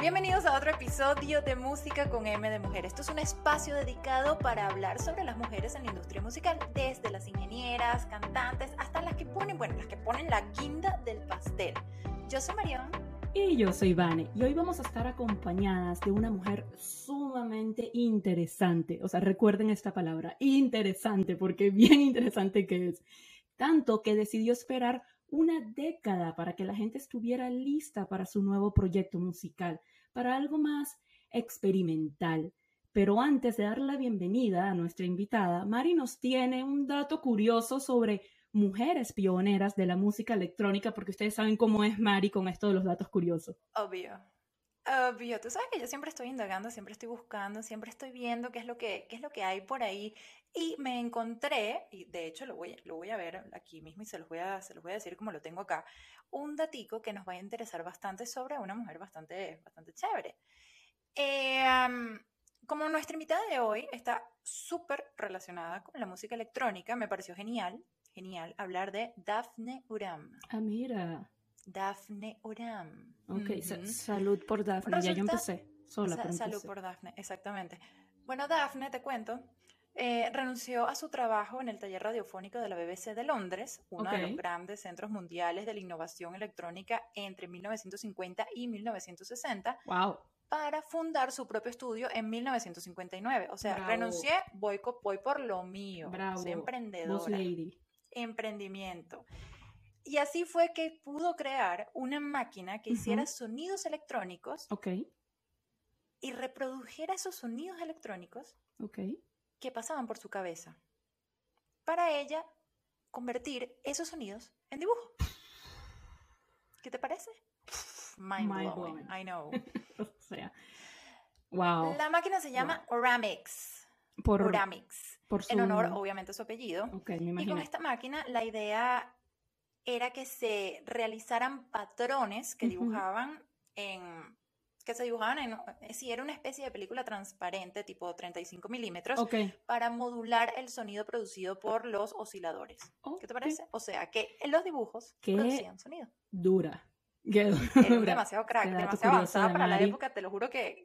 Bienvenidos a otro episodio de Música con M de Mujer. Esto es un espacio dedicado para hablar sobre las mujeres en la industria musical, desde las ingenieras, cantantes, hasta las que ponen, bueno, las que ponen la guinda del pastel. Yo soy Marión. Y yo soy Vane, y hoy vamos a estar acompañadas de una mujer sumamente interesante. O sea, recuerden esta palabra, interesante, porque bien interesante que es. Tanto que decidió esperar una década para que la gente estuviera lista para su nuevo proyecto musical, para algo más experimental. Pero antes de dar la bienvenida a nuestra invitada, Mari nos tiene un dato curioso sobre mujeres pioneras de la música electrónica, porque ustedes saben cómo es Mari con esto de los datos curiosos. Obvio. Obvio, tú sabes que yo siempre estoy indagando, siempre estoy buscando, siempre estoy viendo qué es lo que, qué es lo que hay por ahí. Y me encontré, y de hecho lo voy, lo voy a ver aquí mismo y se los, voy a, se los voy a decir como lo tengo acá, un datico que nos va a interesar bastante sobre una mujer bastante, bastante chévere. Eh, como nuestra invitada de hoy está súper relacionada con la música electrónica, me pareció genial, genial hablar de Daphne Uram. Ah, mira. Daphne Uram. Ok, salud por Daphne. ya yo empecé sola. salud por Daphne, exactamente. Bueno, Daphne, te cuento, eh, renunció a su trabajo en el taller radiofónico de la BBC de Londres, uno de los grandes centros mundiales de la innovación electrónica entre 1950 y 1960. Wow. Para fundar su propio estudio en 1959. O sea, renuncié, voy, voy, por lo mío. Bravo. Soy emprendedora. Emprendimiento. Y así fue que pudo crear una máquina que hiciera sonidos electrónicos. Ok. Y reprodujera esos sonidos electrónicos. Ok. Que pasaban por su cabeza. Para ella, convertir esos sonidos en dibujo. ¿Qué te parece? Mind, blowing. I know. o sea, wow. La máquina se llama Oramix. Por, Oramix. Por En honor, obviamente, a su apellido. Okay, me y con esta máquina, la idea era que se realizaran patrones que dibujaban en que se dibujaban en, eh, si era una especie de película transparente tipo 35 milímetros para modular el sonido producido por los osciladores. ¿Qué te parece? O sea, que en los dibujos producían sonido. Dura. demasiado crack, demasiado avanzada para la época, te lo juro que,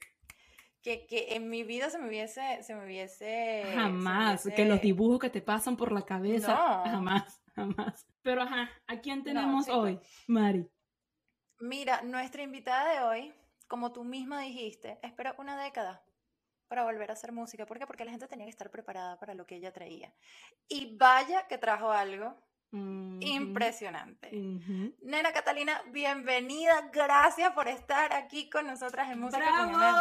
que, que, en mi vida se me hubiese, se me hubiese... Jamás, que los dibujos que te pasan por la cabeza, jamás jamás. Pero ajá, ¿a quién tenemos hoy, Mari? Mira, nuestra invitada de hoy, como tú misma dijiste, espera una década para volver a hacer música. ¿Por qué? Porque la gente tenía que estar preparada para lo que ella traía. Y vaya que trajo algo impresionante. Nena Catalina, bienvenida. Gracias por estar aquí con nosotras en Música con Mujer.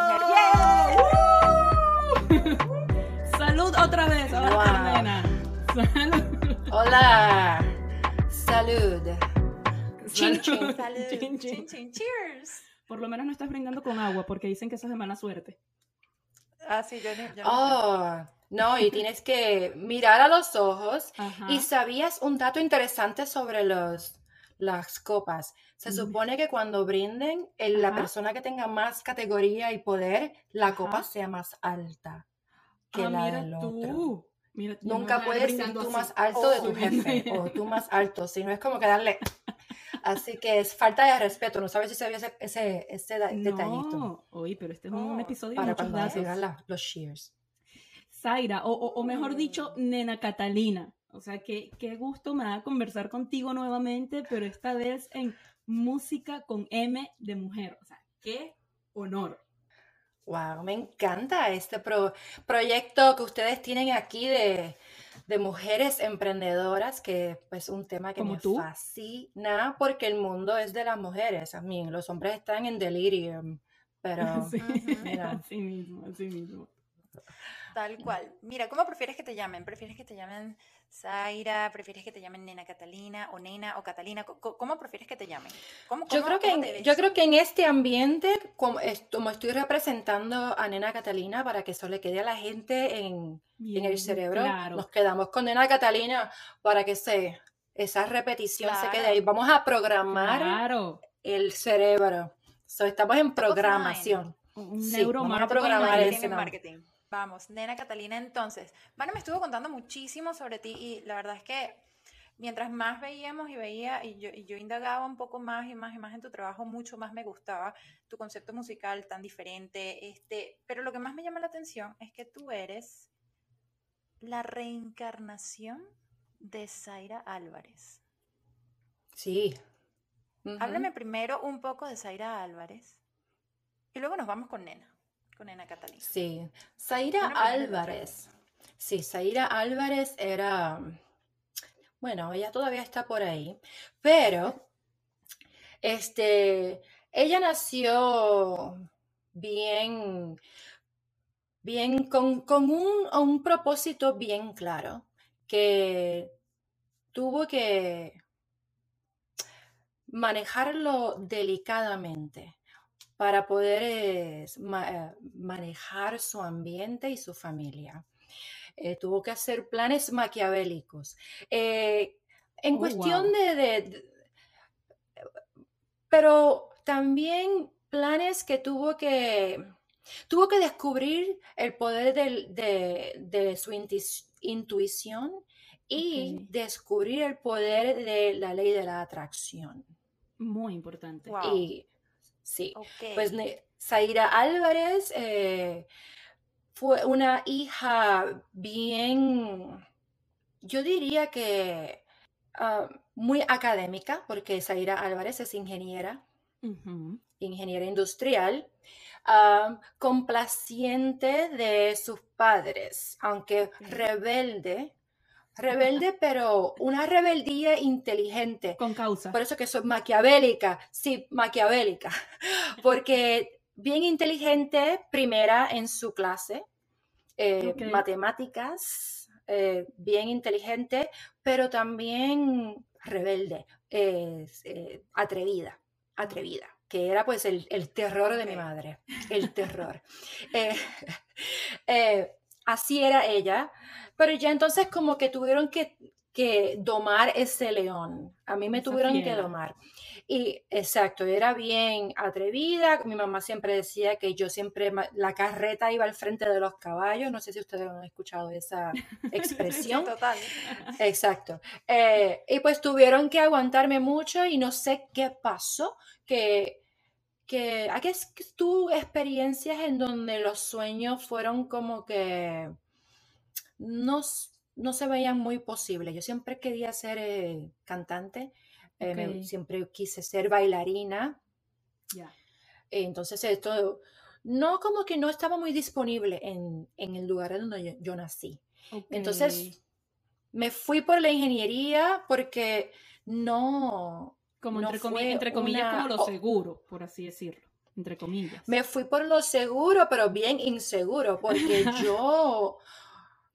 Salud otra vez, nena. Salud. Hola. Salud. Chin, chin. Salud. Chin, chin. Cheers. Por lo menos no estás brindando con agua porque dicen que eso es de mala suerte. Ah, sí, yo, no. oh, no, y tienes que mirar a los ojos. Y sabías un dato interesante sobre los, las copas. Se supone que cuando brinden, la persona que tenga más categoría y poder, la copa sea más alta que ah, la del otro. Nunca puedes ser tú más alto de tu oh. jefe o tú más alto, sino es como que darle. Así que es falta de respeto. No sabes si sabías ese, ese, ese detallito. No, oye, pero este es un oh. episodio para cuando los shears. Zaira, o, o, mejor dicho, mm. Nena Catalina. O sea, que, qué gusto me da conversar contigo nuevamente, pero esta vez en música con M de mujer. O sea, qué honor. Wow, me encanta este proyecto que ustedes tienen aquí de, mujeres emprendedoras, que es pues, un tema que me fascina porque el mundo es de las mujeres. A mí, los hombres están en delirium, pero sí, así mismo, así mismo. Tal cual. Mira, ¿cómo prefieres que te llamen? ¿Prefieres que te llamen Zaira? ¿Prefieres que te llamen Nena Catalina o Nena o Catalina? ¿Cómo, prefieres que te llamen? yo, creo que en, yo creo que en este ambiente, como, estoy representando a Nena Catalina para que eso le quede a la gente en, el cerebro, nos quedamos con Nena Catalina para que se, esa repetición se quede ahí. Vamos a programar el cerebro. estamos en programación. Un sí, vamos a programar ese marketing. Vamos, nena Catalina, entonces, bueno, me estuvo contando muchísimo sobre ti y la verdad es que mientras más veíamos y veía, y yo, y yo indagaba un poco más y más y más en tu trabajo, mucho más me gustaba tu concepto musical tan diferente. Este, pero lo que más me llama la atención es que tú eres la reencarnación de Zaira Álvarez. Sí. Háblame primero un poco de Zaira Álvarez y luego nos vamos con Nena, con Nena Catalina. Sí, Zaira Álvarez. Sí, Zaira Álvarez era, bueno, ella todavía está por ahí, pero este, ella nació bien, bien, con, con un, un propósito bien claro, que tuvo que manejarlo delicadamente para poder eh, manejar su ambiente y su familia. Eh, tuvo que hacer planes maquiavélicos. Eh, en oh, cuestión de, Pero también planes que tuvo que... Tuvo que descubrir el poder de, su intuición y descubrir el poder de la ley de la atracción. Muy importante. Y sí, pues Zaira Álvarez eh, fue una hija bien, yo diría que ah, muy académica, porque Zaira Álvarez es ingeniera, ingeniera industrial, ah, complaciente de sus padres, aunque rebelde Rebelde, pero una rebeldía inteligente. Con causa. Por eso que soy maquiavélica, sí, maquiavélica. Porque bien inteligente, primera en su clase, eh, matemáticas, eh, bien inteligente, pero también rebelde, eh, atrevida, atrevida, que era pues el, el terror de mi madre, el terror. así era ella. Pero ya entonces como que tuvieron que, que domar ese león. A mí me tuvieron que domar. Y exacto, era bien atrevida. Mi mamá siempre decía que yo siempre, la carreta iba al frente de los caballos. No sé si ustedes han escuchado esa expresión. Total. Exacto. Eh, y pues tuvieron que aguantarme mucho y no sé qué pasó, que que aquí es tu experiencias en donde los sueños fueron como que no, no se veían muy posibles. Yo siempre quería ser eh, cantante, eh, siempre quise ser bailarina. Entonces esto no como que no estaba muy disponible en, el lugar donde yo, nací. Entonces me fui por la ingeniería porque no... Como entre, comillas, como lo seguro, por así decirlo entre comillas. Me fui por lo seguro, pero bien inseguro, porque yo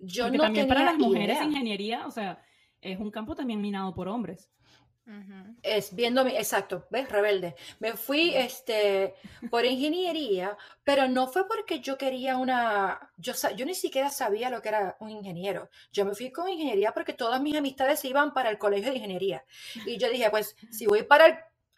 yo Porque también para las mujeres ingeniería, o sea, es un campo también minado por hombres. Es viendo, exacto, ves, rebelde. Me fui este, por ingeniería, pero no fue porque yo quería una, yo, yo ni siquiera sabía lo que era un ingeniero. Yo me fui con ingeniería porque todas mis amistades iban para el colegio de ingeniería. Y yo dije, pues si voy para el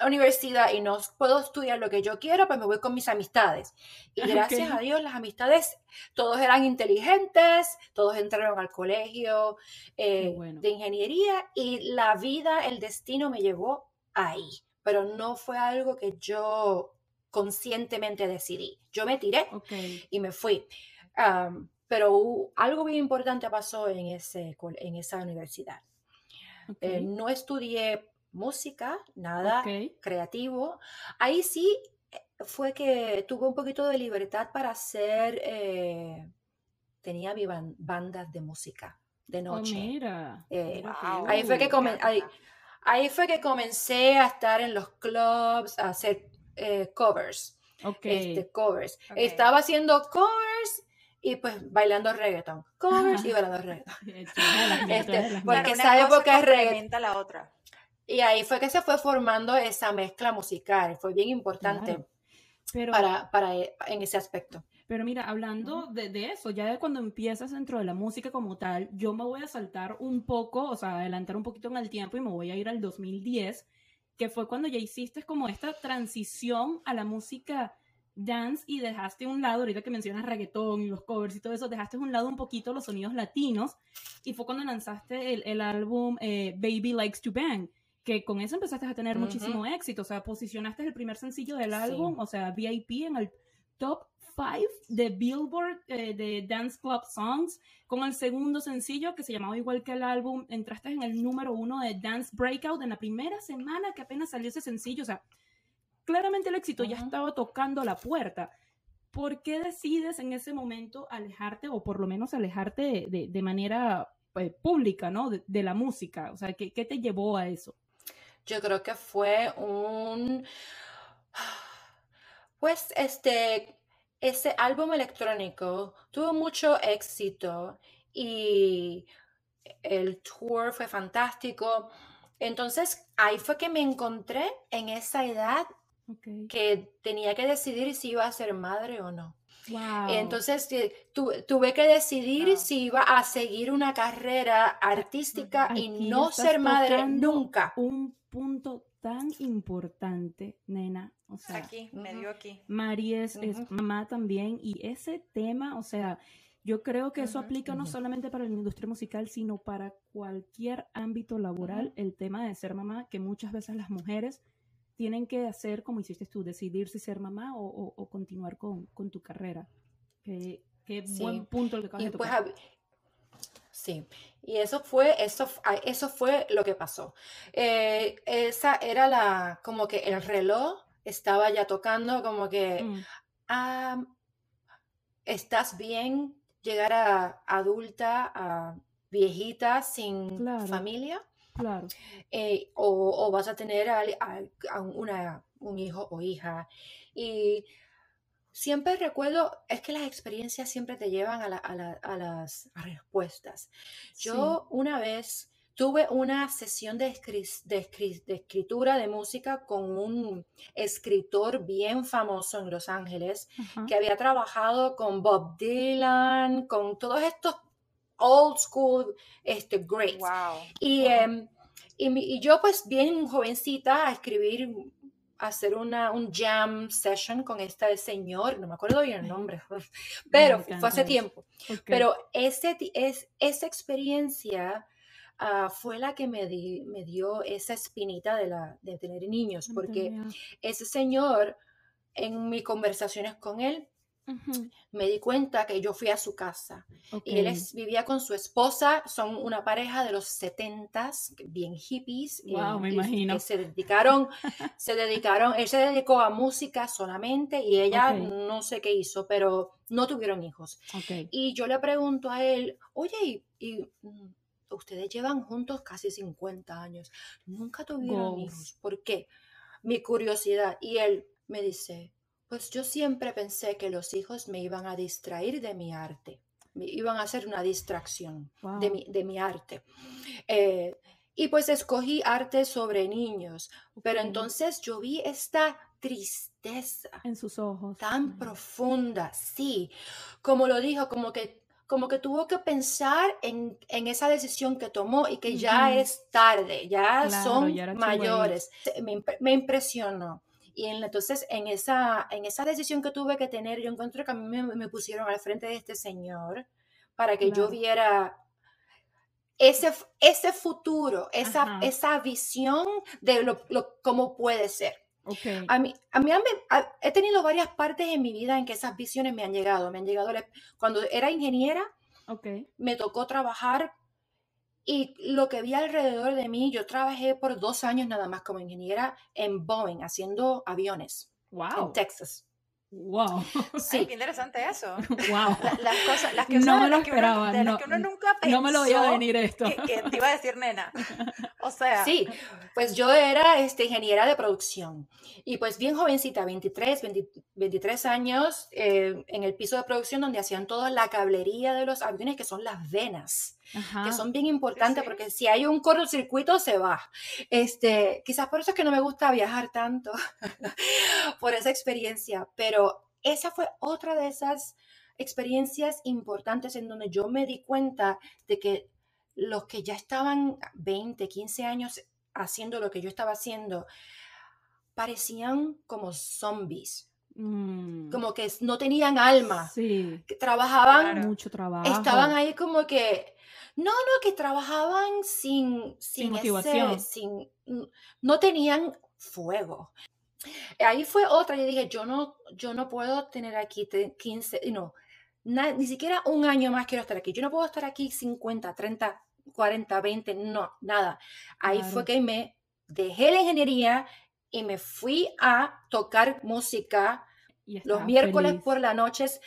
universidad y no puedo estudiar lo que yo quiero, pues me voy con mis amistades. Y gracias a Dios las amistades, todos eran inteligentes, todos entraron al colegio eh, de ingeniería y la vida, el destino me llevó ahí, pero no fue algo que yo conscientemente decidí. Yo me tiré y me fui. pero algo bien importante pasó en, ese, en esa universidad. Eh, no estudié música, nada creativo. Ahí sí eh, fue que tuve un poquito de libertad para hacer, eh, tenía mi bandas de música de oh, noche. mira, eh, ahí, fue que ahí, fue que comencé a estar en los clubs, a hacer covers. Este, covers. Estaba haciendo covers y pues bailando reggaeton. Covers y bailando reggaeton. este, porque esa época es reggaeton. la otra. Y ahí fue que se fue formando esa mezcla musical, fue bien importante para, para, e, en ese aspecto. Pero mira, hablando de, de, eso, ya de cuando empiezas dentro de la música como tal, yo me voy a saltar un poco, o sea, adelantar un poquito en el tiempo y me voy a ir al 2010, que fue cuando ya hiciste como esta transición a la música dance y dejaste un lado, ahorita que mencionas reggaetón y los covers y todo eso, dejaste un lado un poquito los sonidos latinos y fue cuando lanzaste el, álbum eh, Baby Likes to Bang, que con eso empezaste a tener muchísimo éxito, o sea, posicionaste el primer sencillo del álbum, o sea, VIP en el top 5 de Billboard eh, de Dance Club Songs, con el segundo sencillo que se llamaba igual que el álbum, entraste en el número uno de Dance Breakout en la primera semana que apenas salió ese sencillo, o sea, claramente el éxito ya estaba tocando la puerta. ¿Por qué decides en ese momento alejarte o por lo menos alejarte de, manera pues, pública, ¿no? De, la música. O sea, ¿qué, te llevó a eso? Yo creo que fue un... Pues este, ese álbum electrónico tuvo mucho éxito y el tour fue fantástico. Entonces ahí fue que me encontré en esa edad que tenía que decidir si iba a ser madre o no. Entonces tuve que decidir si iba a seguir una carrera artística y no ser madre nunca. Un punto tan importante, nena. O sea, aquí, medio aquí. Mari es, mamá también y ese tema, o sea, yo creo que eso aplica no solamente para la industria musical, sino para cualquier ámbito laboral, el tema de ser mamá, que muchas veces las mujeres tienen que hacer, como hiciste tú, decidir si ser mamá o, continuar con, tu carrera. Qué, buen punto el que acabas de pues, sí, y eso fue, eso, eso fue lo que pasó. Eh, esa era la, como que el reloj estaba ya tocando, como que, mm. ah, estás bien llegar a adulta, a viejita, sin familia. Claro. Eh, o, vas a tener a, una, un hijo o hija. Y siempre recuerdo, es que las experiencias siempre te llevan a, las respuestas. Yo una vez tuve una sesión de, de, escritura de música con un escritor bien famoso en Los Ángeles, que había trabajado con Bob Dylan, con todos estos old school, este, great. Y, em, y, yo pues bien jovencita a escribir, a hacer una, un jam session con este señor, no me acuerdo bien el nombre, pero fue hace tiempo. Pero ese, es, esa experiencia... Ah, fue la que me, me dio esa espinita de, la, de tener niños, porque ese señor, en mis conversaciones con él, me di cuenta que yo fui a su casa y él vivía con su esposa, son una pareja de los setentas, bien hippies. Wow, me imagino. se dedicaron, se dedicaron, él se dedicó a música solamente y ella no sé qué hizo, pero no tuvieron hijos. Y yo le pregunto a él, oye, y, mm, ustedes llevan juntos casi 50 años, nunca tuvieron hijos, ¿por qué? Mi curiosidad. Y él me dice, pues yo siempre pensé que los hijos me iban a distraer de mi arte, me iban a hacer una distracción de, mi, de, mi, arte. Eh, y pues escogí arte sobre niños, pero entonces yo vi esta tristeza en sus ojos tan profunda, sí, como lo dijo, como que como que tuvo que pensar en, esa decisión que tomó y que ya es tarde, ya son mayores. Me, me, impresionó. Y entonces en esa, en esa decisión que tuve que tener, yo encontré que a mí me, pusieron al frente de este señor para que yo viera ese, ese futuro, esa, esa visión de lo, cómo puede ser. A mí, a mí he tenido varias partes en mi vida en que esas visiones me han llegado. Me han llegado cuando era ingeniera, me tocó trabajar y lo que vi alrededor de mí, yo trabajé por dos años nada más como ingeniera en Boeing, haciendo aviones en Texas. Wow. Sí. qué interesante eso. Wow. las cosas, las que no me lo esperaba. de no, las que uno nunca pensó. No me lo a venir esto. Que, te iba a decir nena. O sea. Sí, pues yo era este, ingeniera de producción. Y pues bien jovencita, 23, 23 años, eh, en el piso de producción donde hacían toda la cablería de los aviones, que son las venas. Que son bien importantes porque si hay un cortocircuito se va. Este, quizás por eso es que no me gusta viajar tanto, por esa experiencia, pero esa fue otra de esas experiencias importantes en donde yo me di cuenta de que los que ya estaban 20, 15 años haciendo lo que yo estaba haciendo, parecían como zombies. mm. como que no tenían alma. Sí. Que trabajaban. Mucho trabajo. Estaban ahí como que. No, no, que trabajaban sin, sin, motivación. sin, no tenían fuego. Ahí fue otra, yo dije, yo no, yo no puedo tener aquí 15, no, ni siquiera un año más quiero estar aquí. Yo no puedo estar aquí 50, 30, 40, 20, no, nada. Ahí fue que me dejé la ingeniería y me fui a tocar música los miércoles por las noches,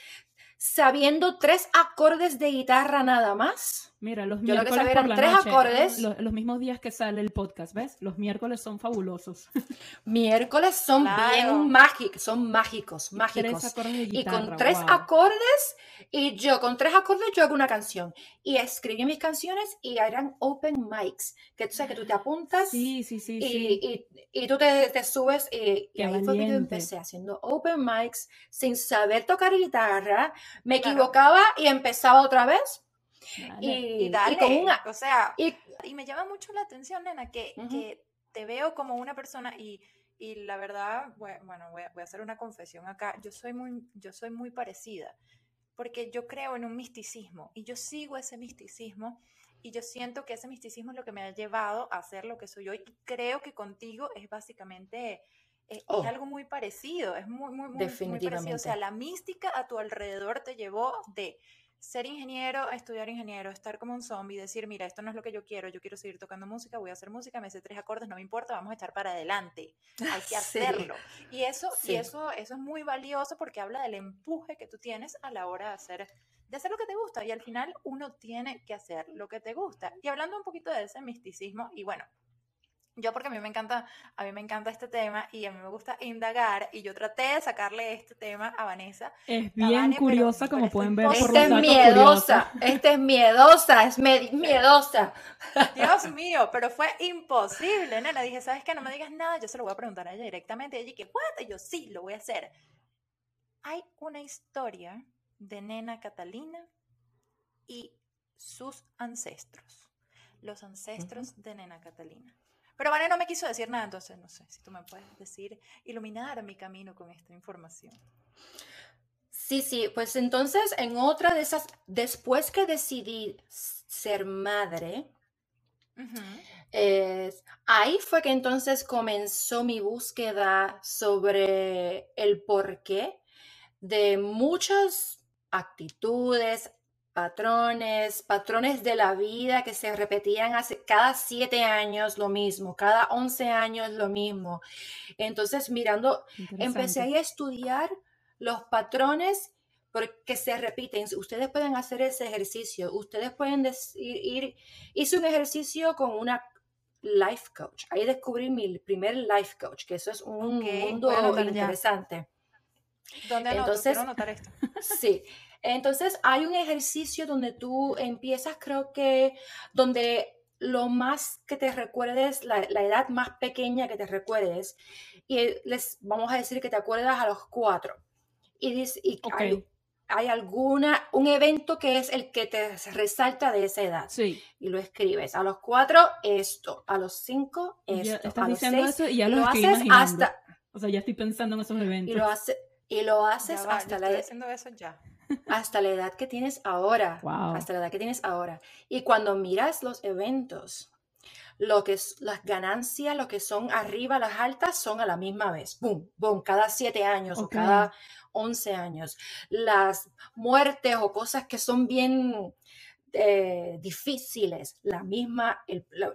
sabiendo tres acordes de guitarra nada más. Mira, los miércoles por la tres acordes. Los, mismos días que sale el podcast, ¿ves? Los miércoles son fabulosos. miércoles son bien mágicos, son mágicos, mágicos. y con tres acordes, y yo con tres acordes yo hago una canción. Y escribí mis canciones y eran open mics, que tú sabes que tú te apuntas sí, sí, sí, y, y, tú te, te subes y, ahí fue que yo empecé haciendo open mics sin saber tocar guitarra, me equivocaba y empezaba otra vez y, dale, con una, o sea, y, me llama mucho la atención, nena, que, que te veo como una persona y, y la verdad, bueno, voy a, voy a, hacer una confesión acá, yo soy muy, yo soy muy parecida, porque yo creo en un misticismo y yo sigo ese misticismo y yo siento que ese misticismo es lo que me ha llevado a ser lo que soy hoy y creo que contigo es básicamente... Eh, es, oh. algo muy parecido, es muy, muy, muy, muy parecido. O sea, la mística a tu alrededor te llevó de ser ingeniero, estudiar ingeniero, estar como un zombie, decir, mira, esto no es lo que yo quiero, yo quiero seguir tocando música, voy a hacer música, me sé tres acordes, no me importa, vamos a echar para adelante, hay que hacerlo. Y, eso, y eso, eso es muy valioso porque habla del empuje que tú tienes a la hora de hacer, de hacer lo que te gusta y al final uno tiene que hacer lo que te gusta. Y hablando un poquito de ese misticismo, y bueno, yo porque a mí me encanta, a mí me encanta este tema y a mí me gusta indagar y yo traté de sacarle este tema a Vanessa. Es bien curiosa como pueden ver. Esta es miedosa, esta es miedosa, es miedosa. Dios mío, pero fue imposible, nena. Dije, ¿sabes qué? No me digas nada, yo se lo voy a preguntar a ella directamente. Y ella que, ¿what? Y yo, sí, lo voy a hacer. Hay una historia de nena Catalina y sus ancestros. Los ancestros de nena Catalina. Pero Vane no me quiso decir nada, entonces no sé si tú me puedes decir, iluminar mi camino con esta información. Sí, sí, pues entonces en otra de esas, después que decidí ser madre, ahí fue que entonces comenzó mi búsqueda sobre el porqué de muchas actitudes, patrones, patrones de la vida que se repetían hace cada siete años lo mismo, cada once años lo mismo. Entonces, mirando, empecé a estudiar los patrones porque se repiten. Ustedes pueden hacer ese ejercicio. Ustedes pueden ir, hice un ejercicio con una life coach. Ahí descubrí mi primer life coach, que eso es un mundo interesante. ¿Dónde Entonces, esto? Sí. Entonces hay un ejercicio donde tú empiezas, creo que, donde lo más que te recuerdes, la, edad más pequeña que te recuerdes, y les vamos a decir que te acuerdas a los cuatro. Y, dice, y hay, alguna, un evento que es el que te resalta de esa edad. Sí. Y lo escribes. A los cuatro, esto. A los cinco, esto. a los seis, eso y ya lo, haces hasta. O sea, ya estoy pensando en esos eventos. Y lo, hace, y lo haces hasta la edad. haciendo eso ya hasta la edad que tienes ahora. Hasta la edad que tienes ahora. Y cuando miras los eventos, lo que es, las ganancias, lo que son arriba, las altas, son a la misma vez. Boom, boom, cada siete años o cada once años. Las muertes o cosas que son bien eh, difíciles, la misma,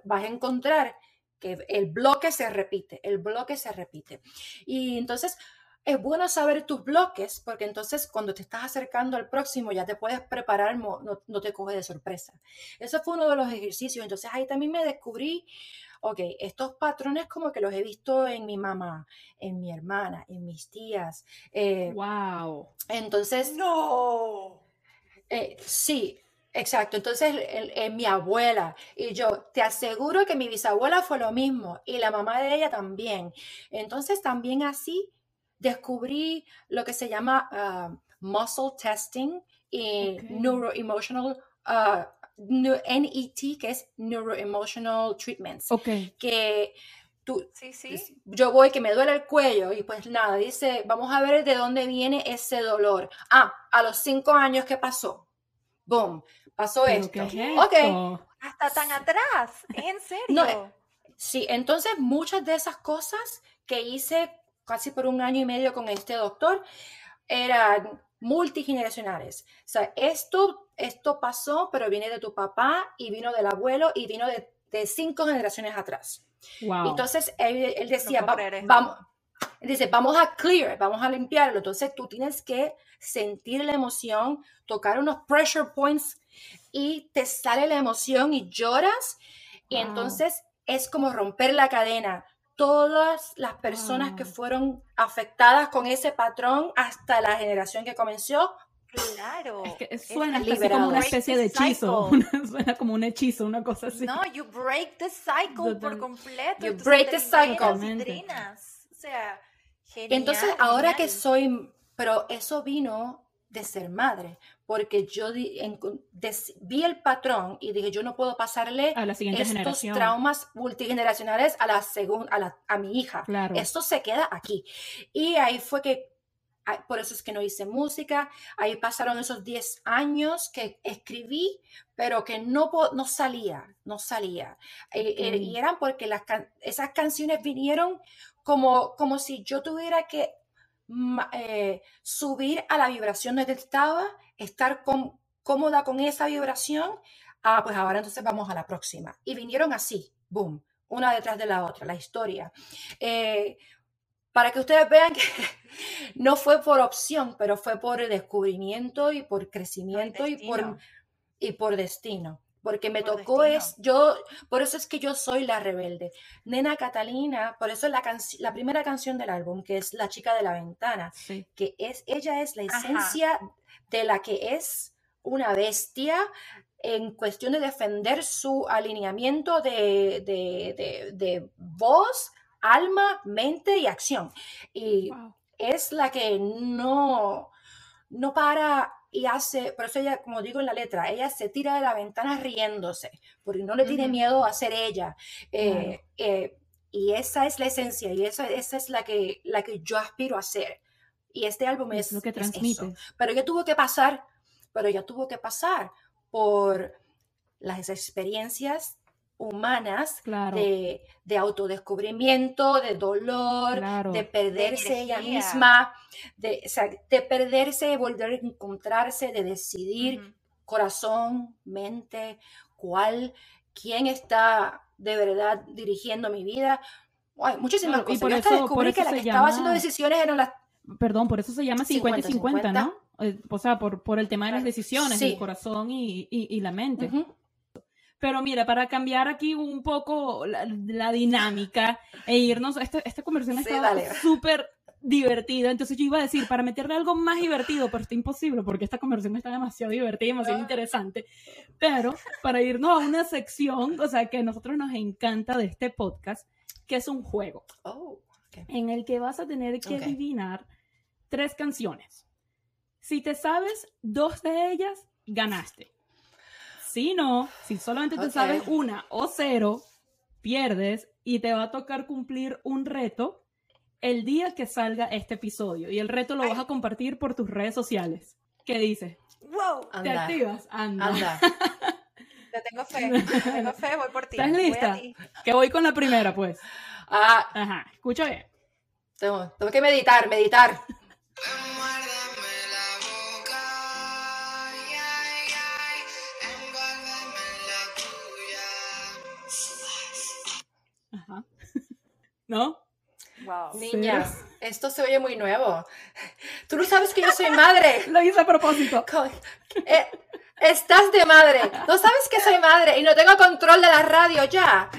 vas a encontrar que el bloque se repite, el bloque se repite. Y entonces, es bueno saber tus bloques porque entonces cuando te estás acercando al próximo ya te puedes preparar, no, no, te coge de sorpresa. Eso fue uno de los ejercicios. Entonces ahí también me descubrí, ok, estos patrones como que los he visto en mi mamá, en mi hermana, en mis tías. wow. Eh, entonces... No. Eh, sí, Exacto, entonces en mi abuela y yo te aseguro que mi bisabuela fue lo mismo y la mamá de ella también. Entonces también así descubrí lo que se llama ah, muscle testing y neuroemotional uh, NET, que es neuroemotional treatments. Okay. Que tú, sí, sí. yo voy que me duele el cuello y pues nada, dice, vamos a ver de dónde viene ese dolor. Ah, a los cinco años que pasó. Boom, pasó esto. Ok. Hasta tan atrás, en serio. Sí, entonces muchas de esas cosas que hice casi por un año y medio con este doctor eran multigeneracionales. O sea, esto, esto pasó, pero viene de tu papá y vino del abuelo y vino de, cinco generaciones atrás. Entonces él, decía, vamos, dice, vamos a clear, vamos a limpiarlo. Entonces tú tienes que sentir la emoción, tocar unos pressure points y te sale la emoción y lloras. Y entonces es como romper la cadena. Todas las personas que fueron afectadas con ese patrón hasta la generación que comenzó, Claro. Es que suena como una especie de hechizo. suena como un hechizo, una cosa así. No, you break the cycle por completo. You break the cycle. O sea, genial, Entonces, ahora que soy, pero eso vino de ser madre, porque yo vi el patrón y dije, yo no puedo pasarle a la siguiente estos traumas multigeneracionales a la segunda, a, a, mi hija. Claro. Esto se queda aquí. Y ahí fue que, por eso es que no hice música, ahí pasaron esos 10 años que escribí, pero que no, no salía, no salía. Eh, eh, y eran porque las, esas canciones vinieron como, como si yo tuviera que eh, subir a la vibración donde estaba, estar cómoda con esa vibración, ah, pues ahora entonces vamos a la próxima. Y vinieron así, boom, una detrás de la otra, la historia. Eh, para que ustedes vean que no fue por opción, pero fue por descubrimiento y por crecimiento y por, y por destino porque me tocó es, yo, por eso es que yo soy la rebelde. Nena Catalina, por eso es la, la primera canción del álbum, que es La chica de la ventana, que es, ella es la esencia de la que es una bestia en cuestión de defender su alineamiento de, de, de, voz, alma, mente y acción. Y es la que no, no para y hace, por eso ella, como digo en la letra, ella se tira de la ventana riéndose, porque no le tiene miedo a ser ella. Eh, eh, y esa es la esencia, y esa, esa es la que, la que yo aspiro a ser. Y este álbum es, lo que transmite. Pero ella tuvo que pasar, pero ella tuvo que pasar por las experiencias humanas de, de, autodescubrimiento, de dolor, de perderse ella misma, de, de, perderse, de volver a encontrarse, de decidir corazón, mente, cuál, quién está de verdad dirigiendo mi vida. muchísimas cosas. Y por eso, descubrí que la que estaba haciendo decisiones eran las... Perdón, por eso se llama 50 y 50, ¿no? Eh, o sea, por, por el tema de las decisiones, el corazón y, y, la mente. Pero mira, para cambiar aquí un poco la, dinámica e irnos, esta, esta conversación está súper divertida, entonces yo iba a decir, para meterle algo más divertido, pero está imposible porque esta conversación está demasiado divertida, demasiado ah. interesante, pero para irnos a una sección, o sea, que a nosotros nos encanta de este podcast, que es un juego, oh, en el que vas a tener que adivinar tres canciones. Si te sabes dos de ellas, ganaste. Si no, si solamente te sabes una o cero, pierdes y te va a tocar cumplir un reto el día que salga este episodio. Y el reto lo vas a compartir por tus redes sociales. ¿Qué dices? ¡Wow! ¿Te activas? Anda. Anda. Te tengo fe, te tengo fe, voy por ti. ¿Estás lista? que voy con la primera, pues. Ah. Ajá, escucha bien. Tengo, tengo que meditar, meditar. ¿no? Wow. Niñas, esto se oye muy nuevo. Tú no sabes que yo soy madre. Lo hice a propósito. Eh, estás de madre. No sabes que soy madre y no tengo control de la radio ya.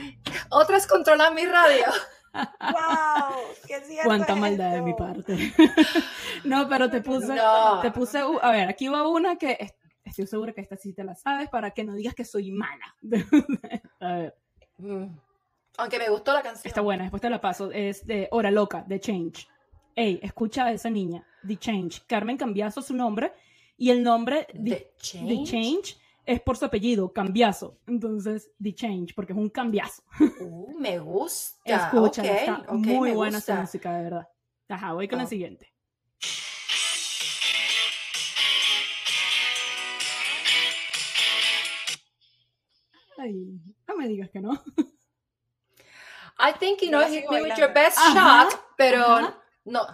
Otras controlan mi radio. ¡Wow! ¡Qué cierto Cuánta maldad de mi parte. no, pero te puse, te puse, a ver, aquí va una que estoy segura que esta sí te la sabes para que no digas que soy mala. a ver. Mm. Aunque me gustó la canción. Está buena, después te la paso. Es de Hora Loca, de Change. Ey, escucha a esa niña, The Change. Carmen Cambiazo su nombre. Y el nombre de Change? es por su apellido, Cambiazo. Entonces, The Change, porque es un cambiazo. Uh, me gusta. Escucha, está muy buena esa música, de verdad. Ajá, voy con la oh. siguiente. Ay, no me digas que no. I think you know hit me with your best shot, pero no.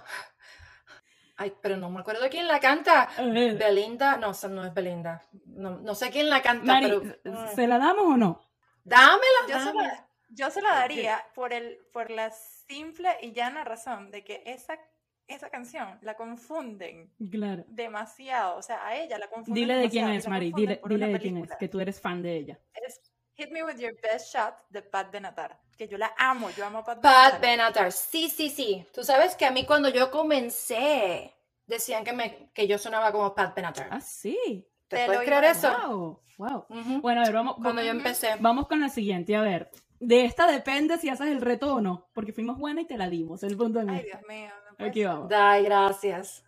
Ay, pero no me acuerdo quién la canta. Belinda, no, no es Belinda. No, sé quién la canta, pero. Mm. ¿Se la damos o no? Dámela. Yo, Se, la, yo se la daría por, el, por la simple y llana razón de que esa, esa canción la confunden claro. demasiado. O sea, a ella la confunden. Dile de quién es, Mari. Dile, dile de quién es, que tú eres fan de ella. Es Hit Me With Your Best Shot de Pat Benatar. Que yo la amo, yo amo a Pat Benatar. Pat Benatar, sí, sí, sí. Tú sabes que a mí cuando yo comencé, decían que, me, que yo sonaba como Pat Benatar. Ah, sí. ¿Te, puedes creer eso? Wow, wow. Bueno, a ver, vamos. Cuando yo empecé. Vamos con la siguiente, a ver. De esta depende si haces el reto o no, porque fuimos buenas y te la dimos, el punto de Ay, Dios mío. Aquí vamos. Ay, gracias.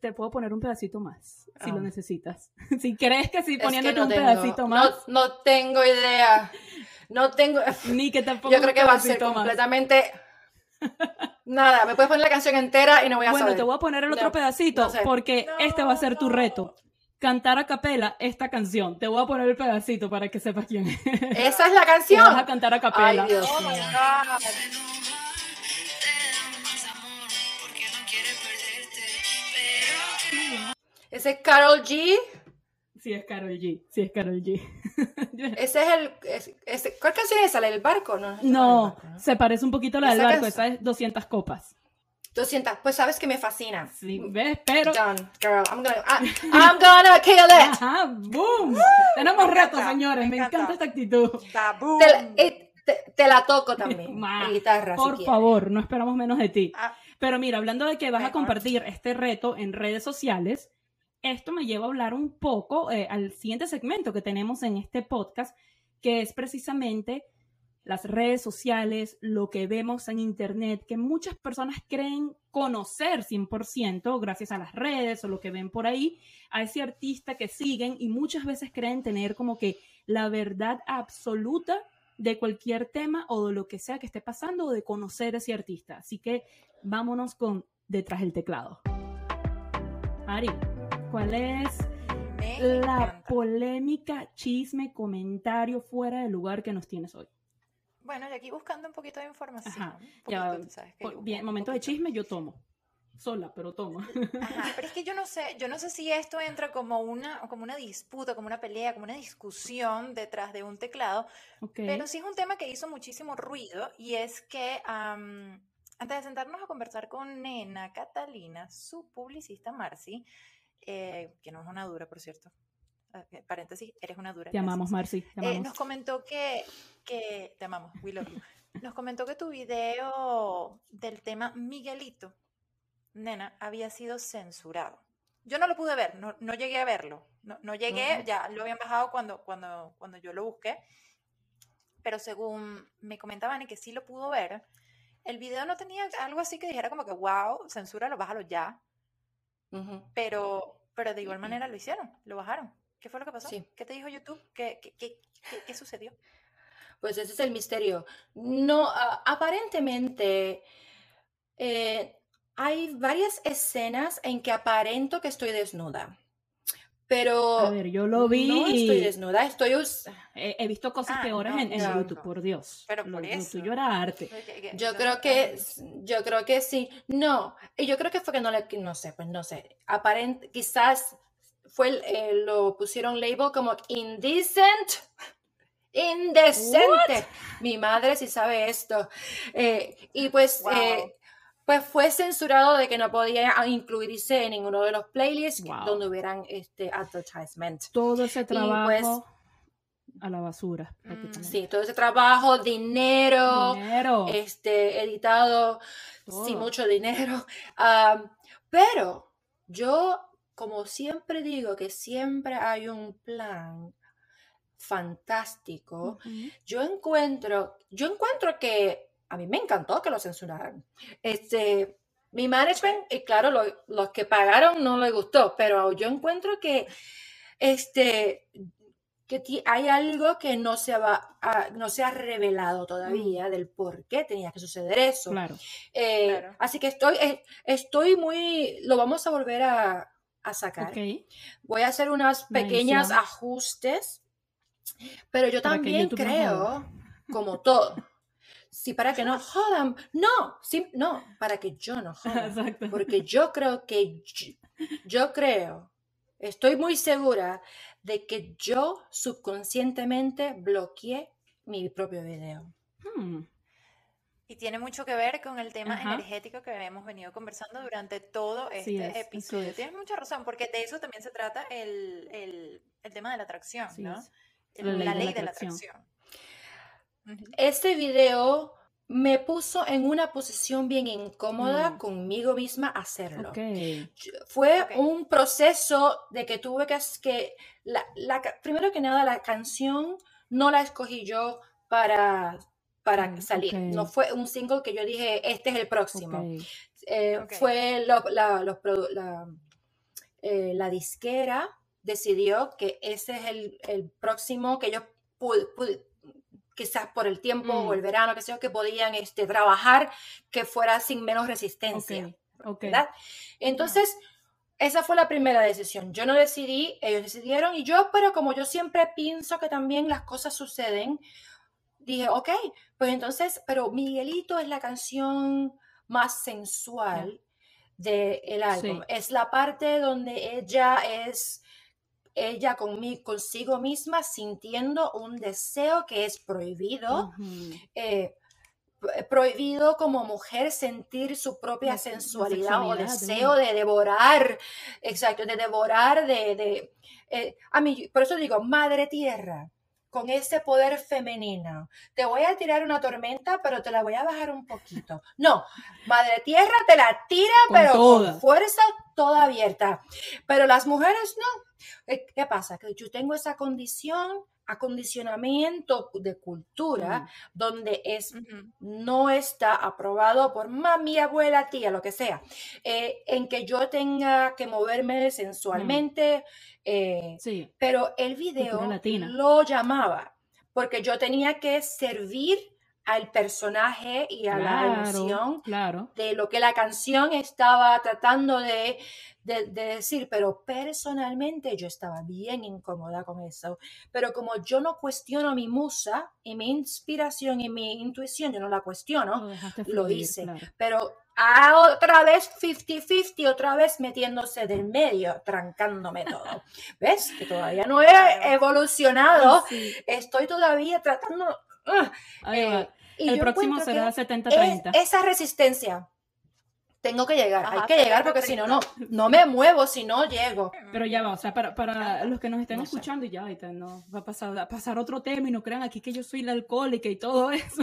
Te puedo poner un pedacito más, si lo ah. necesitas. si crees que sí, poniéndote un pedacito más. No, no, tengo idea. No tengo. Ni que tampoco. Yo creo que va a ser completamente. Nada, me puedes poner la canción entera y no voy a bueno, saber. te voy a poner el otro pedacito porque este va a ser tu reto. Cantar a capela esta canción. Te voy a poner el pedacito para que sepas quién es. ¿Esa es la canción? vas a cantar a capela. Ay, Dios oh ¿Ese es Carol G? Sí, es Carol G. Sí, es Carol G. ese es el. ese, ¿Cuál canción es esa? ¿La del barco? No, no, se parece un poquito a la del barco. Esa es 200 copas. 200, pues sabes que me fascina. Sí, ves, pero. Done, girl. I'm gonna, I'm gonna kill it. Ajá, boom. Tenemos retos, señores. Me, encanta. esta actitud. Te, te, la toco también. guitarra, por favor, no esperamos menos de ti. Ah. Pero mira, hablando de que vas a compartir este reto en redes sociales, esto me lleva a hablar un poco eh, al siguiente segmento que tenemos en este podcast, que es precisamente las redes sociales, lo que vemos en Internet, que muchas personas creen conocer 100% gracias a las redes o lo que ven por ahí, a ese artista que siguen y muchas veces creen tener como que la verdad absoluta de cualquier tema o de lo que sea que esté pasando o de conocer a ese artista. Así que vámonos con detrás del teclado. Ari, ¿Cuál es la polémica, chisme, comentario fuera de lugar que nos tienes hoy? Bueno, y aquí buscando un poquito de información. bien, momento de chisme yo tomo. Sola, pero tomo. Ajá, pero es que yo no sé, yo no sé si esto entra como una, como una disputa, como una pelea, como una discusión detrás de un teclado, pero sí es un tema que hizo muchísimo ruido y es que antes de sentarnos a conversar con Nena Catalina, su publicista Marcy, eh, que no es una dura, por cierto. Ah, eh, paréntesis, eres una dura. Te amamos, Marcy. Eh, nos comentó que, que, te amamos, we love you. Nos comentó que tu video del tema Miguelito, nena, había sido censurado. Yo no lo pude ver, no, no llegué a verlo. No, no llegué, ya lo habían bajado cuando, cuando, cuando yo lo busqué. Pero según me comentaban y que sí lo pudo ver, el video no tenía algo así que dijera como que, wow, censúralo, bájalo ya pero, pero de igual manera lo hicieron, lo bajaron. ¿Qué fue lo que pasó? ¿Qué te dijo YouTube? ¿Qué, qué, qué, qué, sucedió? Pues ese es el misterio. No, aparentemente eh, hay varias escenas en que aparento que estoy desnuda. Pero a ver, yo lo vi. No estoy desnuda, estoy. He, visto cosas ah, peores en, YouTube, por Dios. Pero por eso. tuyo era arte. Yo creo que, yo creo que sí. No, y yo creo que fue que no le, no sé, pues no sé. Aparente, quizás fue, eh, lo pusieron label como indecent. Indecente. Mi madre sí sabe esto. Eh, y pues eh, pues fue censurado de que no podía incluirse en ninguno de los playlists donde hubieran este advertisement. Todo ese pues trabajo a la basura. Mm, sí, todo ese trabajo, dinero, este editado sin mucho dinero. pero yo, como siempre digo, que siempre hay un plan fantástico. Yo encuentro, yo encuentro que a mí me encantó que lo censuraran. Este, mi management, y claro, los que pagaron no les gustó, pero yo encuentro que este que hay algo que no se, va no se ha revelado todavía del por qué tenía que suceder eso. Eh, así que estoy, eh, estoy muy, lo vamos a volver a, sacar. Voy a hacer unas pequeñas ajustes, pero yo también creo, como todo, sí, para que no jodan, no, sí, no, para que yo no jodan, porque yo creo que, yo creo, estoy muy segura de que yo subconscientemente bloqueé mi propio video. Hmm. Y tiene mucho que ver con el tema energético que hemos venido conversando durante todo este episodio. Tienes mucha razón, porque de eso también se trata el, tema de la atracción, ¿no? La, ley, de la atracción. Este video me puso en una posición bien incómoda mm. conmigo misma hacerlo. Fue un proceso de que tuve que, que la, primero que nada, la canción no la escogí yo para, para mm, salir. No fue un single que yo dije, este es el próximo. Eh, fue la, eh, la, disquera decidió que ese es el, el próximo que yo pude quizás por el tiempo o el mm. verano, que sé que podían este, trabajar que fuera sin menos resistencia. ¿verdad? Entonces, esa fue la primera decisión. Yo no decidí, ellos decidieron y yo, pero como yo siempre pienso que también las cosas suceden, dije, ok, pues entonces, pero Miguelito es la canción más sensual del álbum. Es la parte donde ella es ella consigo misma sintiendo un deseo que es prohibido. Eh, prohibido como mujer sentir su propia sensualidad o deseo de devorar, exacto, de devorar, de, eh, a mí, por eso digo, madre tierra, con ese poder femenino. Te voy a tirar una tormenta, pero te la voy a bajar un poquito. No, Madre Tierra te la tira, pero con fuerza toda abierta. Pero las mujeres no. ¿Qué pasa? Que yo tengo esa condición acondicionamiento de cultura donde es, no está aprobado por mami, abuela, tía, lo que sea, eh, en que yo tenga que moverme mm. sensualmente, eh, pero el video lo llamaba porque yo tenía que servir al personaje y a la emoción de lo que la canción estaba tratando de, decir, pero personalmente yo estaba bien incómoda con eso. Pero como yo no cuestiono mi musa y mi inspiración y mi intuición, yo no la cuestiono, lo, hice. Pero otra vez 50-50, otra vez metiéndose del medio, trancándome todo. ¿Ves? Que todavía no he evolucionado. Estoy todavía tratando... Uh, el próximo será 70-30. Esa resistencia. Tengo que llegar, hay que llegar porque si no, no, no me muevo, si no llego. Pero ya va, o sea, para, para los que nos estén escuchando y ya, no va a pasar, a pasar otro tema y no crean aquí que yo soy la alcohólica y todo eso.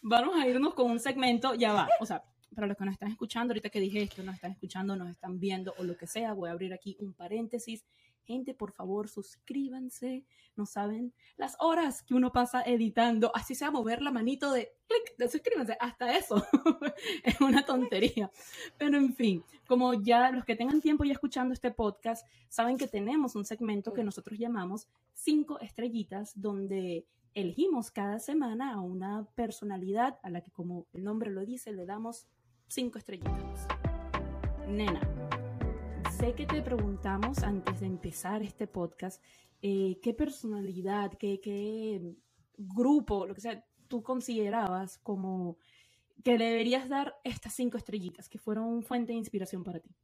Vamos a irnos con un segmento, ya va, o sea, para los que nos están escuchando, ahorita que dije esto, nos están escuchando, nos están viendo o lo que sea, voy a abrir aquí un paréntesis Gente, por favor, suscríbanse. No saben las horas que uno pasa editando. Así sea mover la manito de clic, de suscríbanse. Hasta eso es una tontería. Pero en fin, como ya los que tengan tiempo ya escuchando este podcast, saben que tenemos un segmento que nosotros llamamos cinco estrellitas, donde elegimos cada semana a una personalidad a la que, como el nombre lo dice, le damos cinco estrellitas. Nena, sé que te preguntamos antes de empezar este podcast, eh, ¿qué personalidad, qué, grupo, lo que sea, tú considerabas como que deberías dar estas cinco estrellitas, que fueron fuente de inspiración para ti?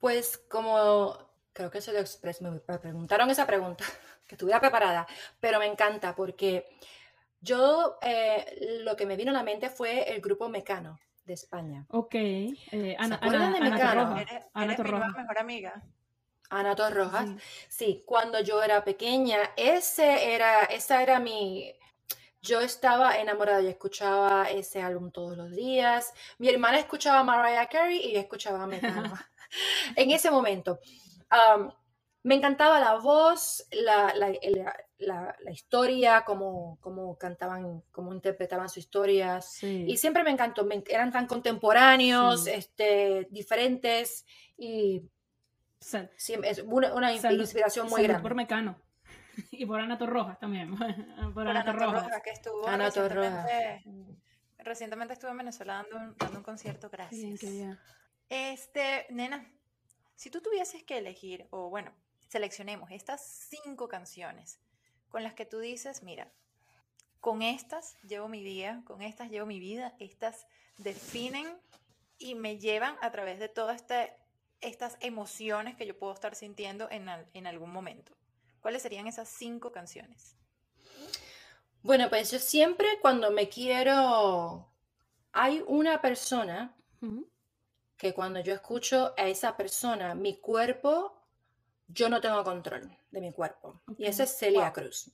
Pues como creo que se lo expresé, me preguntaron esa pregunta, que estuviera preparada, pero me encanta porque yo eh, lo que me vino a la mente fue el grupo Mecano de España. Ok. Eh, Ana, Ana, de Ana Ana mi mejor amiga. Ana Torrojas. Sí. cuando yo era pequeña, ese era, esa era mi... Yo estaba enamorada, yo escuchaba ese álbum todos los días. Mi hermana escuchaba Mariah Carey y yo escuchaba Mecano. en ese momento. Me encantaba la voz, la, la, la, historia, cómo, cómo, cantaban, cómo interpretaban sus historias. Y siempre me encantó, eran tan contemporáneos, este, diferentes y es una, una inspiración muy grande. por Mecano. Y por Ana Rojas también. por, Ana, Rojas. que estuvo recientemente, recientemente estuvo en Venezuela dando un, un concierto, gracias. Este, nena, si tú tuvieses que elegir, o bueno, seleccionemos estas cinco canciones con las que tú dices, mira, con estas llevo mi día, con estas llevo mi vida, estas definen y me llevan a través de todas este, estas emociones que yo puedo estar sintiendo en, en algún momento. ¿Cuáles serían esas cinco canciones? Bueno, pues yo siempre cuando me quiero... Hay una persona que cuando yo escucho a esa persona, mi cuerpo, yo no tengo control de mi cuerpo. Y esa es Celia Cruz.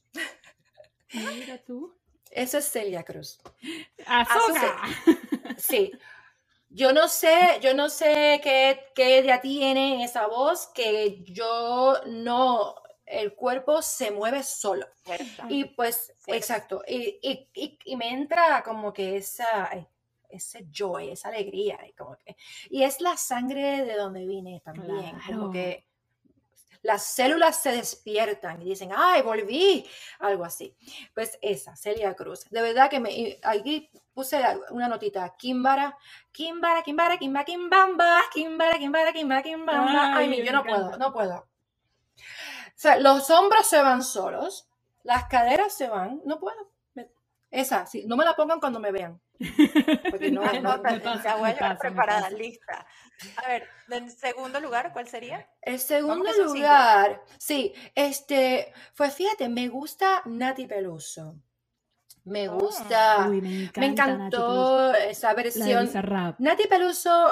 Mira tú. Esa es Celia Cruz. Azúcar. Sí. Yo no sé, yo no sé qué, qué ella tiene esa voz que yo no, el cuerpo se mueve solo. Y pues, exacto. Y, y, y, me entra como que esa, ese joy, esa alegría, y, como que, y es la sangre de donde vine también, como que las células se despiertan y dicen, ay, volví, algo así. Pues esa, Celia Cruz. De verdad que me, aquí puse una notita, Kimbara, Kimbara, Kimbara, Kimbara, Kimbamba, Kimbara, Kimbara, Kimbara, Kimbamba. Ay, ay yo no puedo, no puedo. O sea, los hombros se van solos, las caderas se van, no puedo. Esa, sí, no me la pongan cuando me vean. Porque no, no, no, no preparada, lista. A ver, en segundo lugar, ¿cuál sería? El segundo lugar, sí, este, pues fíjate, me gusta Nati Peluso. Me oh. gusta, me, encantó esa versión. Nati Peluso,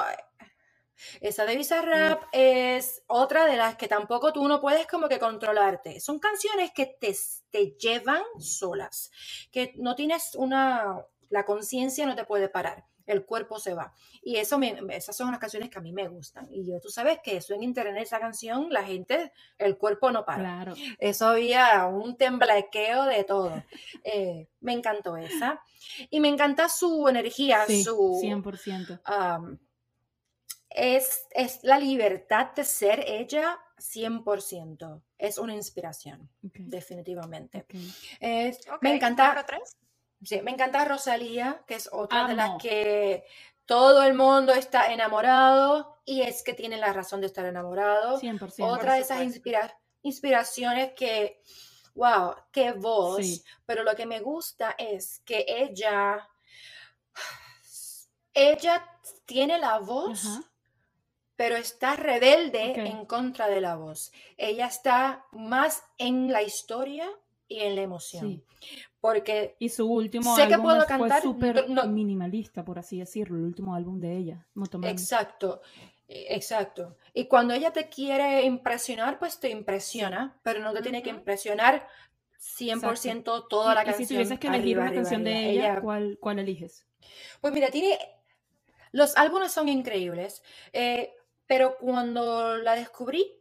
esa de Bizarrap es otra de las que tampoco tú no puedes como que controlarte. Son canciones que te, te llevan solas, que no tienes una, la conciencia no te puede parar, el cuerpo se va. Y eso me, esas son unas canciones que a mí me gustan. Y yo, tú sabes que eso en internet, esa canción, la gente, el cuerpo no para. Claro. Eso había un temblequeo de todo. Eh, me encantó esa. Y me encanta su energía, su... 100% es, es la libertad de ser ella 100%. Es una inspiración, definitivamente. me encanta. Sí, me encanta Rosalía, que es otra de las que todo el mundo está enamorado y es que tiene la razón de estar enamorado. 100%, otra de esas inspiraciones que, wow, qué voz. Pero lo que me gusta es que ella, ella tiene la voz pero está rebelde en contra de la voz. Ella está más en la historia y en la emoción. Porque y su último sé álbum que puedo cantar, fue súper minimalista, por así decirlo, el último álbum de ella. Exacto, e, exacto. Y cuando ella te quiere impresionar, pues te impresiona, pero no te tiene que impresionar 100% toda la canción. Y si tuvieses que elegir una canción de ella, ¿cuál, ¿cuál eliges? Pues mira, tiene... Los álbumes son increíbles. Eh, pero cuando la descubrí,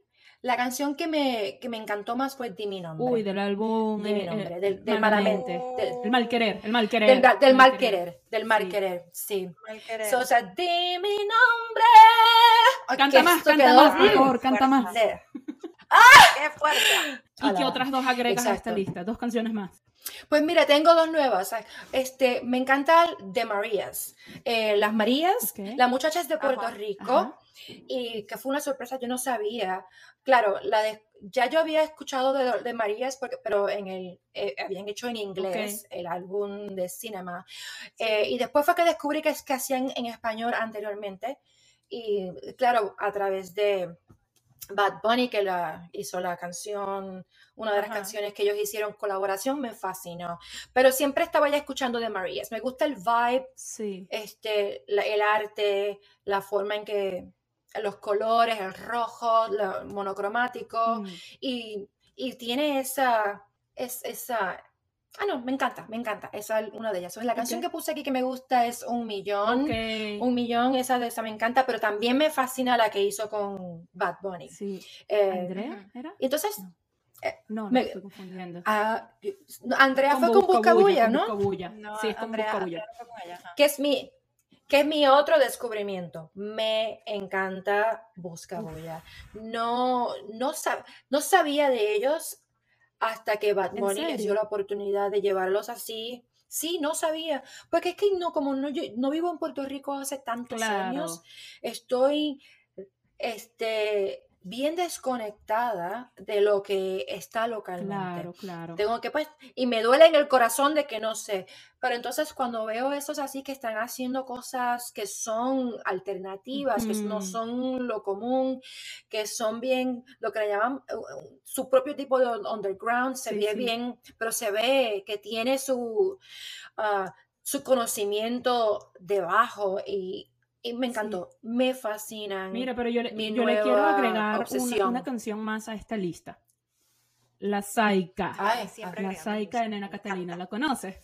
la canción que me, que me encantó más fue Di mi nombre. Uy, del álbum. Di mi eh, nombre, del, del malamente. el mal querer, el mal querer. Del, del mal, querer, del mal querer, sí. Mal querer. o sea, di mi nombre. Canta más, canta más, por favor, canta más. ¡Ah! ¡Qué fuerte! ¿Y qué otras dos agregas a esta lista? Dos canciones más. Pues mira, tengo dos nuevas. Este, me encanta de Marías. Eh, las Marías, la muchacha es de Puerto Rico y que fue una sorpresa, yo no sabía. Claro, la de, ya yo había escuchado de, de Marías, porque, pero en el, eh, habían hecho en inglés el álbum de cinema. Eh, y después fue que descubrí que es que hacían en español anteriormente. Y claro, a través de Bad Bunny, que la, hizo la canción, una de las canciones que ellos hicieron colaboración, me fascinó. Pero siempre estaba ya escuchando de Marías. Me gusta el vibe, sí. este, el arte, la forma en que los colores, el rojo, lo monocromático, mm. y, y, tiene esa, es, esa Ah, no, me encanta, me encanta. Esa es una de ellas. La canción que puse aquí que me gusta es Un Millón. Un Millón, esa de esa me encanta, pero también me fascina la que hizo con Bad Bunny. Sí. Eh, ¿Andrea era? Entonces... No. no, me, estoy confundiendo. Ah, Andrea fue con Buscabulla, ¿no? ¿no? Sí, es con Buscabulla. Que es mi, que es mi otro descubrimiento. Me encanta Buscabulla. No, no, no sabía de ellos hasta que Bad Bunny les dio la oportunidad de llevarlos así. Sí, no sabía, porque es que no, como no, yo no vivo en Puerto Rico hace tantos años, estoy, este, bien desconectada de lo que está localmente. Claro, claro. Tengo que, pues, y me duele en el corazón de que no sé. Pero entonces cuando veo esos así que están haciendo cosas que son alternativas, que no son lo común, que son bien, lo que le llaman su propio tipo de underground, se ve bien, pero se ve que tiene su, ah, su conocimiento debajo y y me encantó, me fascinan. Mira, pero yo, le, yo le quiero agregar una, canción más a esta lista. La Saika. la Saika de Nena Catalina, ¿la conoces?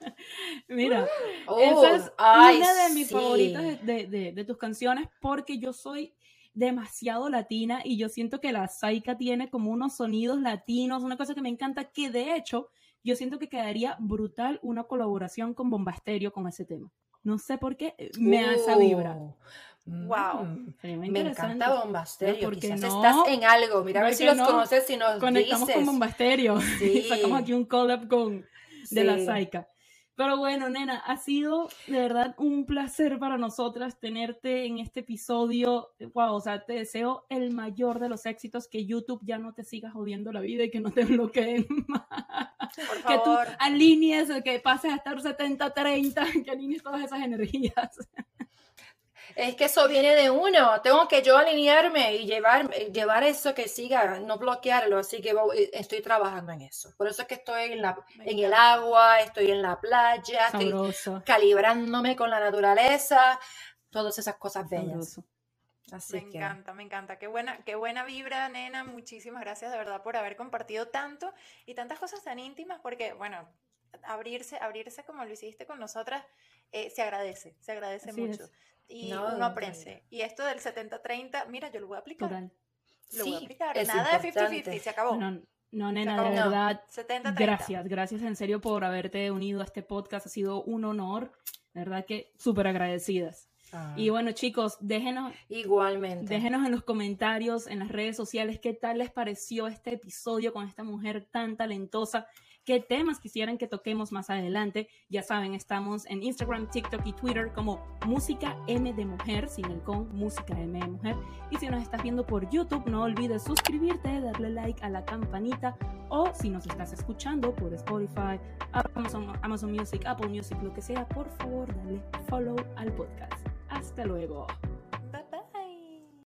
Mira, esa es una de mis favoritas de, de, tus canciones porque yo soy demasiado latina y yo siento que la Saika tiene como unos sonidos latinos, una cosa que me encanta, que de hecho yo siento que quedaría brutal una colaboración con Bombasterio con ese tema. No sé por qué eh, me da esa vibra. Wow, mm, me encanta Bombasterio. porque Quizás estás en algo. Mira a ver si los conoces y nos Conectamos con Bombasterio. Sí. Sacamos aquí un collab con de la Saika. Pero bueno, nena, ha sido de verdad un placer para nosotras tenerte en este episodio. Wow, o sea, te deseo el mayor de los éxitos, que YouTube ya no te siga jodiendo la vida y que no te bloqueen más. Que tú alinees, que pases a estar 70-30, que alinees todas esas energías. Es que eso viene de uno. Tengo que yo alinearme y llevar, llevar eso que siga, no bloquearlo. Así que eh, estoy trabajando en eso. Por eso es que estoy en, la, en el agua, estoy en la playa, estoy calibrándome con la naturaleza, todas esas cosas bellas. Así me encanta, me encanta. Qué buena, qué buena vibra, nena. Muchísimas gracias de verdad por haber compartido tanto y tantas cosas tan íntimas, porque, bueno, abrirse, abrirse como lo hiciste con nosotras, eh, se agradece, se agradece mucho y uno aprende. Y esto del 70-30, mira, yo lo voy a aplicar. Lo voy a aplicar. Nada de 50-50, se acabó. No, nena, de verdad. gracias, gracias en serio por haberte unido a este podcast. Ha sido un honor. De verdad que súper agradecidas. Ah. Y bueno, chicos, déjenos. Igualmente. Déjenos en los comentarios, en las redes sociales, qué tal les pareció este episodio con esta mujer tan talentosa qué temas quisieran que toquemos más adelante. Ya saben, estamos en Instagram, TikTok y Twitter como Música M de Mujer, sin el con Música M de Mujer. Y si nos estás viendo por YouTube, no olvides suscribirte, darle like a la campanita o si nos estás escuchando por Spotify, Amazon, Amazon Music, Apple Music, lo que sea, por favor, dale follow al podcast. Hasta luego.